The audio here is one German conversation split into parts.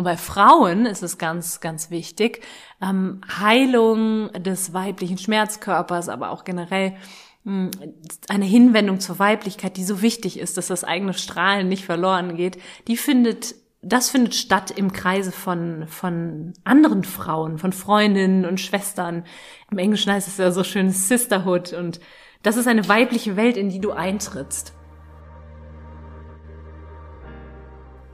Und bei Frauen ist es ganz, ganz wichtig, ähm, Heilung des weiblichen Schmerzkörpers, aber auch generell hm, eine Hinwendung zur Weiblichkeit, die so wichtig ist, dass das eigene Strahlen nicht verloren geht, die findet das findet statt im Kreise von, von anderen Frauen, von Freundinnen und Schwestern. Im Englischen heißt es ja so schön Sisterhood und das ist eine weibliche Welt, in die du eintrittst.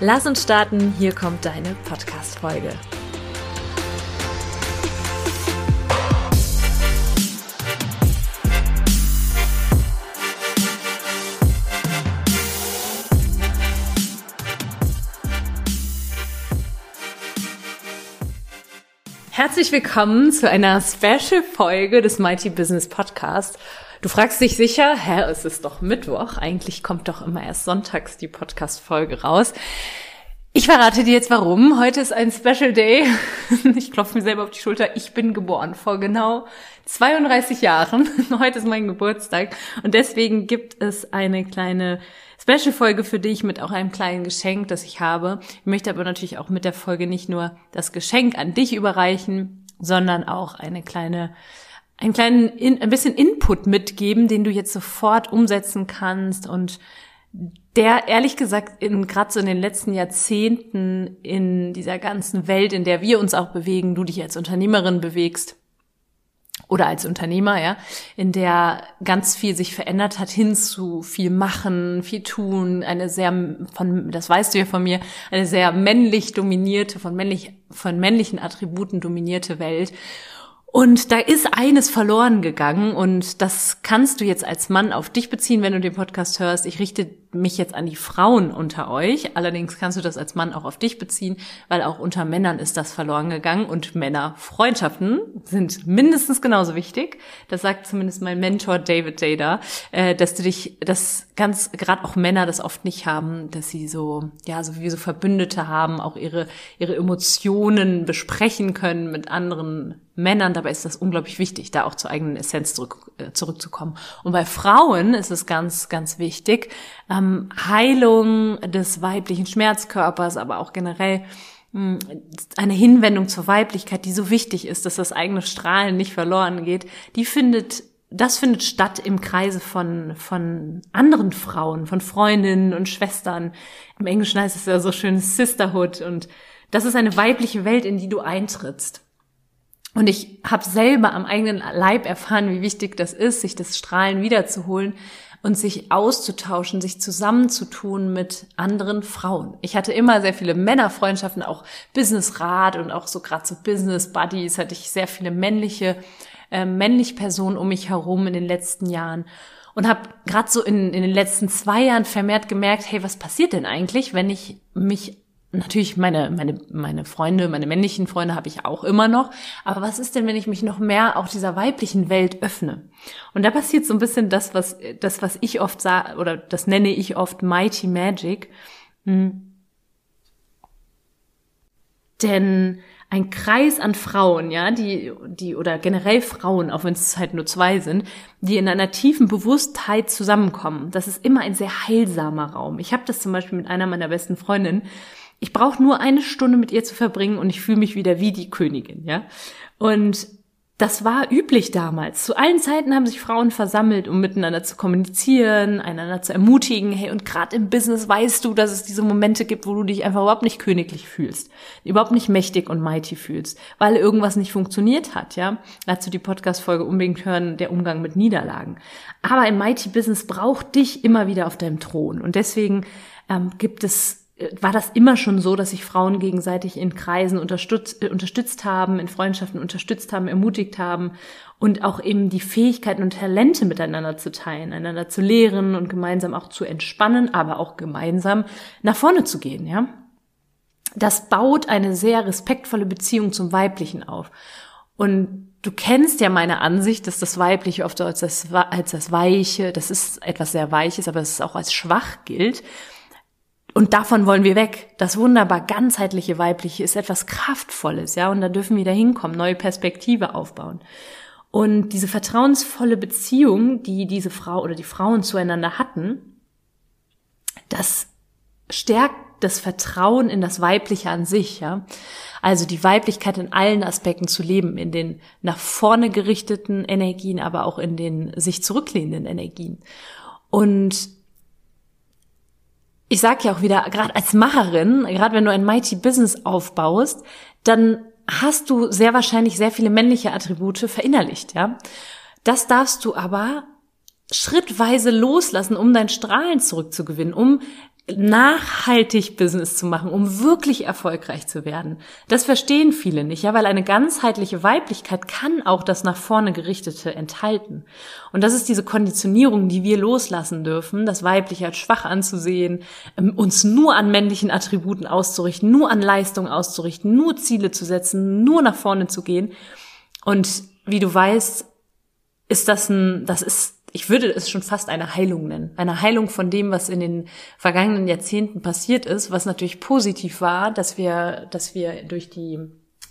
Lass uns starten, hier kommt deine Podcast-Folge. Herzlich willkommen zu einer Special-Folge des Mighty Business Podcast. Du fragst dich sicher, hä, es ist doch Mittwoch, eigentlich kommt doch immer erst sonntags die Podcast-Folge raus. Ich verrate dir jetzt warum. Heute ist ein Special Day. Ich klopfe mir selber auf die Schulter. Ich bin geboren vor genau 32 Jahren. Heute ist mein Geburtstag und deswegen gibt es eine kleine Special-Folge für dich mit auch einem kleinen Geschenk, das ich habe. Ich möchte aber natürlich auch mit der Folge nicht nur das Geschenk an dich überreichen, sondern auch eine kleine einen kleinen, in, ein bisschen Input mitgeben, den du jetzt sofort umsetzen kannst und der ehrlich gesagt in gerade so in den letzten Jahrzehnten in dieser ganzen Welt, in der wir uns auch bewegen, du dich als Unternehmerin bewegst oder als Unternehmer, ja, in der ganz viel sich verändert hat hin zu viel machen, viel tun, eine sehr von das weißt du ja von mir, eine sehr männlich dominierte von männlich von männlichen Attributen dominierte Welt und da ist eines verloren gegangen und das kannst du jetzt als Mann auf dich beziehen, wenn du den Podcast hörst. Ich richte mich jetzt an die Frauen unter euch. Allerdings kannst du das als Mann auch auf dich beziehen, weil auch unter Männern ist das verloren gegangen und Männerfreundschaften sind mindestens genauso wichtig. Das sagt zumindest mein Mentor David Dada, äh, dass du dich, dass ganz gerade auch Männer das oft nicht haben, dass sie so ja so wie so Verbündete haben, auch ihre ihre Emotionen besprechen können mit anderen Männern. Dabei ist das unglaublich wichtig, da auch zur eigenen Essenz zurück, äh, zurückzukommen. Und bei Frauen ist es ganz ganz wichtig ähm, Heilung des weiblichen Schmerzkörpers, aber auch generell hm, eine Hinwendung zur Weiblichkeit, die so wichtig ist, dass das eigene Strahlen nicht verloren geht, die findet das findet statt im Kreise von, von anderen Frauen, von Freundinnen und Schwestern. Im Englischen heißt es ja so schön Sisterhood und das ist eine weibliche Welt, in die du eintrittst. Und ich habe selber am eigenen Leib erfahren, wie wichtig das ist, sich das Strahlen wiederzuholen, und sich auszutauschen, sich zusammenzutun mit anderen Frauen. Ich hatte immer sehr viele Männerfreundschaften, auch Businessrat und auch so gerade so Business Buddies hatte ich sehr viele männliche äh, männliche Personen um mich herum in den letzten Jahren und habe gerade so in, in den letzten zwei Jahren vermehrt gemerkt, hey, was passiert denn eigentlich, wenn ich mich Natürlich, meine, meine, meine Freunde, meine männlichen Freunde habe ich auch immer noch. Aber was ist denn, wenn ich mich noch mehr auch dieser weiblichen Welt öffne? Und da passiert so ein bisschen das, was, das, was ich oft sage, oder das nenne ich oft Mighty Magic. Hm. Denn ein Kreis an Frauen, ja, die, die, oder generell Frauen, auch wenn es halt nur zwei sind, die in einer tiefen Bewusstheit zusammenkommen. Das ist immer ein sehr heilsamer Raum. Ich habe das zum Beispiel mit einer meiner besten Freundinnen ich brauche nur eine Stunde mit ihr zu verbringen und ich fühle mich wieder wie die Königin, ja. Und das war üblich damals. Zu allen Zeiten haben sich Frauen versammelt, um miteinander zu kommunizieren, einander zu ermutigen. Hey, und gerade im Business weißt du, dass es diese Momente gibt, wo du dich einfach überhaupt nicht königlich fühlst, überhaupt nicht mächtig und mighty fühlst, weil irgendwas nicht funktioniert hat, ja. Dazu die Podcast-Folge unbedingt hören, der Umgang mit Niederlagen. Aber ein mighty Business braucht dich immer wieder auf deinem Thron. Und deswegen ähm, gibt es war das immer schon so, dass sich Frauen gegenseitig in Kreisen unterstützt, äh, unterstützt haben, in Freundschaften unterstützt haben, ermutigt haben und auch eben die Fähigkeiten und Talente miteinander zu teilen, einander zu lehren und gemeinsam auch zu entspannen, aber auch gemeinsam nach vorne zu gehen, ja. das baut eine sehr respektvolle Beziehung zum Weiblichen auf. Und du kennst ja meine Ansicht, dass das Weibliche oft als das, als das Weiche, das ist etwas sehr Weiches, aber es ist auch als schwach gilt. Und davon wollen wir weg. Das wunderbar ganzheitliche Weibliche ist etwas Kraftvolles, ja, und da dürfen wir da hinkommen, neue Perspektive aufbauen. Und diese vertrauensvolle Beziehung, die diese Frau oder die Frauen zueinander hatten, das stärkt das Vertrauen in das Weibliche an sich, ja. Also die Weiblichkeit in allen Aspekten zu leben, in den nach vorne gerichteten Energien, aber auch in den sich zurücklehnenden Energien. Und ich sage ja auch wieder, gerade als Macherin, gerade wenn du ein Mighty Business aufbaust, dann hast du sehr wahrscheinlich sehr viele männliche Attribute verinnerlicht, ja. Das darfst du aber schrittweise loslassen, um dein Strahlen zurückzugewinnen, um nachhaltig Business zu machen, um wirklich erfolgreich zu werden. Das verstehen viele nicht, ja, weil eine ganzheitliche Weiblichkeit kann auch das nach vorne gerichtete enthalten. Und das ist diese Konditionierung, die wir loslassen dürfen, das Weibliche als schwach anzusehen, ähm, uns nur an männlichen Attributen auszurichten, nur an Leistung auszurichten, nur Ziele zu setzen, nur nach vorne zu gehen. Und wie du weißt, ist das ein, das ist ich würde es schon fast eine Heilung nennen. Eine Heilung von dem, was in den vergangenen Jahrzehnten passiert ist, was natürlich positiv war, dass wir, dass wir durch die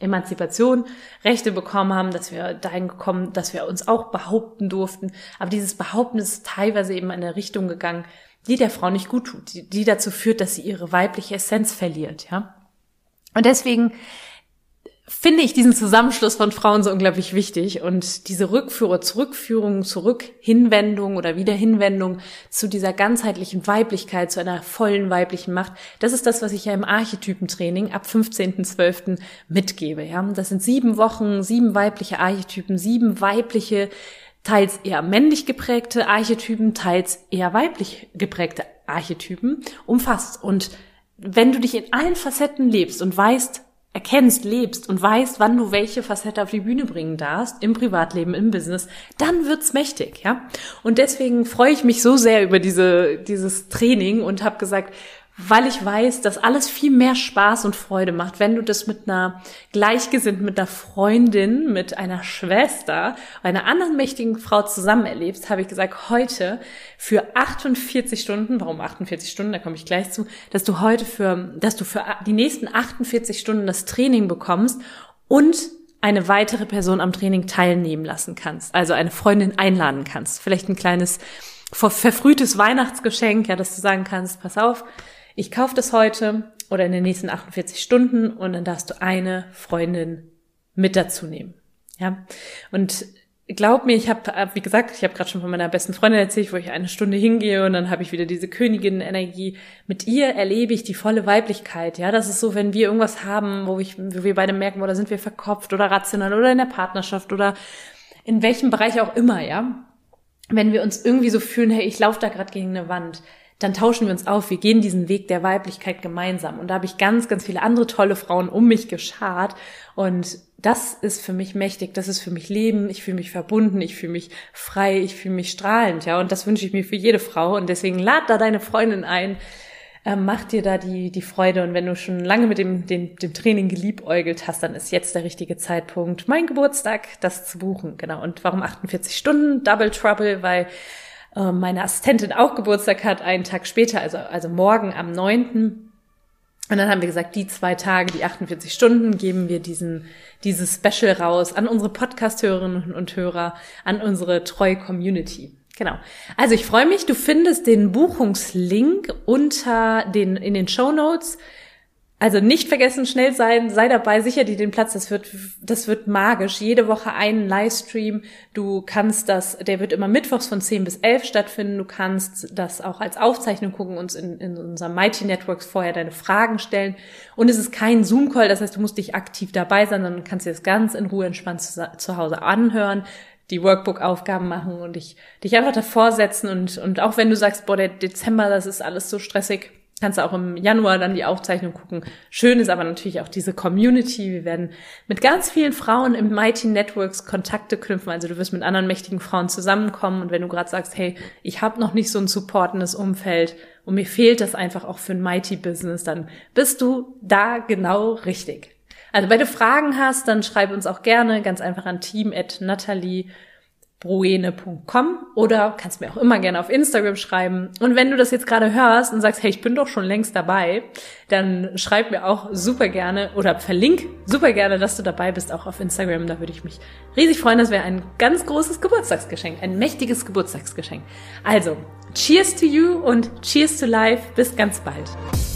Emanzipation Rechte bekommen haben, dass wir dahin gekommen, dass wir uns auch behaupten durften. Aber dieses Behaupten ist teilweise eben in eine Richtung gegangen, die der Frau nicht gut tut, die, die dazu führt, dass sie ihre weibliche Essenz verliert, ja. Und deswegen finde ich diesen Zusammenschluss von Frauen so unglaublich wichtig und diese Rückführer, Zurückführung, zurück, Hinwendung oder Wiederhinwendung zu dieser ganzheitlichen Weiblichkeit, zu einer vollen weiblichen Macht, das ist das, was ich ja im Archetypentraining ab 15.12. mitgebe. Ja, das sind sieben Wochen, sieben weibliche Archetypen, sieben weibliche, teils eher männlich geprägte Archetypen, teils eher weiblich geprägte Archetypen umfasst und wenn du dich in allen Facetten lebst und weißt, erkennst, lebst und weißt, wann du welche Facette auf die Bühne bringen darfst, im Privatleben, im Business, dann wird's mächtig, ja. Und deswegen freue ich mich so sehr über diese, dieses Training und habe gesagt, weil ich weiß, dass alles viel mehr Spaß und Freude macht, wenn du das mit einer Gleichgesinnten, mit einer Freundin, mit einer Schwester, einer anderen mächtigen Frau zusammen erlebst, habe ich gesagt, heute für 48 Stunden, warum 48 Stunden, da komme ich gleich zu, dass du heute für, dass du für die nächsten 48 Stunden das Training bekommst und eine weitere Person am Training teilnehmen lassen kannst, also eine Freundin einladen kannst, vielleicht ein kleines verfrühtes Weihnachtsgeschenk, ja, dass du sagen kannst, pass auf, ich kaufe das heute oder in den nächsten 48 Stunden und dann darfst du eine Freundin mit dazu nehmen. Ja. Und glaub mir, ich habe, wie gesagt, ich habe gerade schon von meiner besten Freundin erzählt, wo ich eine Stunde hingehe und dann habe ich wieder diese Königin-Energie. Mit ihr erlebe ich die volle Weiblichkeit. Ja, das ist so, wenn wir irgendwas haben, wo, ich, wo wir beide merken, oder sind wir verkopft oder rational oder in der Partnerschaft oder in welchem Bereich auch immer, ja. Wenn wir uns irgendwie so fühlen, hey, ich laufe da gerade gegen eine Wand, dann tauschen wir uns auf, wir gehen diesen Weg der Weiblichkeit gemeinsam. Und da habe ich ganz, ganz viele andere tolle Frauen um mich geschart. Und das ist für mich mächtig, das ist für mich Leben, ich fühle mich verbunden, ich fühle mich frei, ich fühle mich strahlend, ja. Und das wünsche ich mir für jede Frau. Und deswegen lad da deine Freundin ein, äh, mach dir da die, die Freude. Und wenn du schon lange mit dem, dem, dem Training geliebäugelt hast, dann ist jetzt der richtige Zeitpunkt, mein Geburtstag, das zu buchen. Genau. Und warum 48 Stunden? Double Trouble, weil äh, meine Assistentin auch Geburtstag hat, einen Tag später, also, also morgen am 9. Und dann haben wir gesagt, die zwei Tage, die 48 Stunden, geben wir diesen, dieses Special raus an unsere Podcast-Hörerinnen und Hörer, an unsere treue Community. Genau. Also ich freue mich, du findest den Buchungslink unter den, in den Show Notes. Also nicht vergessen, schnell sein, sei dabei, sicher dir den Platz, das wird, das wird magisch. Jede Woche einen Livestream. Du kannst das, der wird immer mittwochs von 10 bis 11 stattfinden. Du kannst das auch als Aufzeichnung gucken, uns in, in unserem Mighty Networks vorher deine Fragen stellen. Und es ist kein Zoom-Call, das heißt, du musst dich aktiv dabei sein, sondern kannst dir das ganz in Ruhe entspannt zu, zu Hause anhören die Workbook-Aufgaben machen und dich, dich einfach davor setzen und, und auch wenn du sagst, boah, der Dezember, das ist alles so stressig, Kannst du auch im Januar dann die Aufzeichnung gucken. Schön ist aber natürlich auch diese Community. Wir werden mit ganz vielen Frauen im Mighty Networks Kontakte knüpfen. Also du wirst mit anderen mächtigen Frauen zusammenkommen. Und wenn du gerade sagst, hey, ich habe noch nicht so ein supportendes Umfeld und mir fehlt das einfach auch für ein Mighty Business, dann bist du da genau richtig. Also wenn du Fragen hast, dann schreib uns auch gerne ganz einfach an team@natalie bruene.com oder kannst mir auch immer gerne auf Instagram schreiben. Und wenn du das jetzt gerade hörst und sagst, hey, ich bin doch schon längst dabei, dann schreib mir auch super gerne oder verlink super gerne, dass du dabei bist, auch auf Instagram. Da würde ich mich riesig freuen. Das wäre ein ganz großes Geburtstagsgeschenk, ein mächtiges Geburtstagsgeschenk. Also, cheers to you und cheers to life. Bis ganz bald.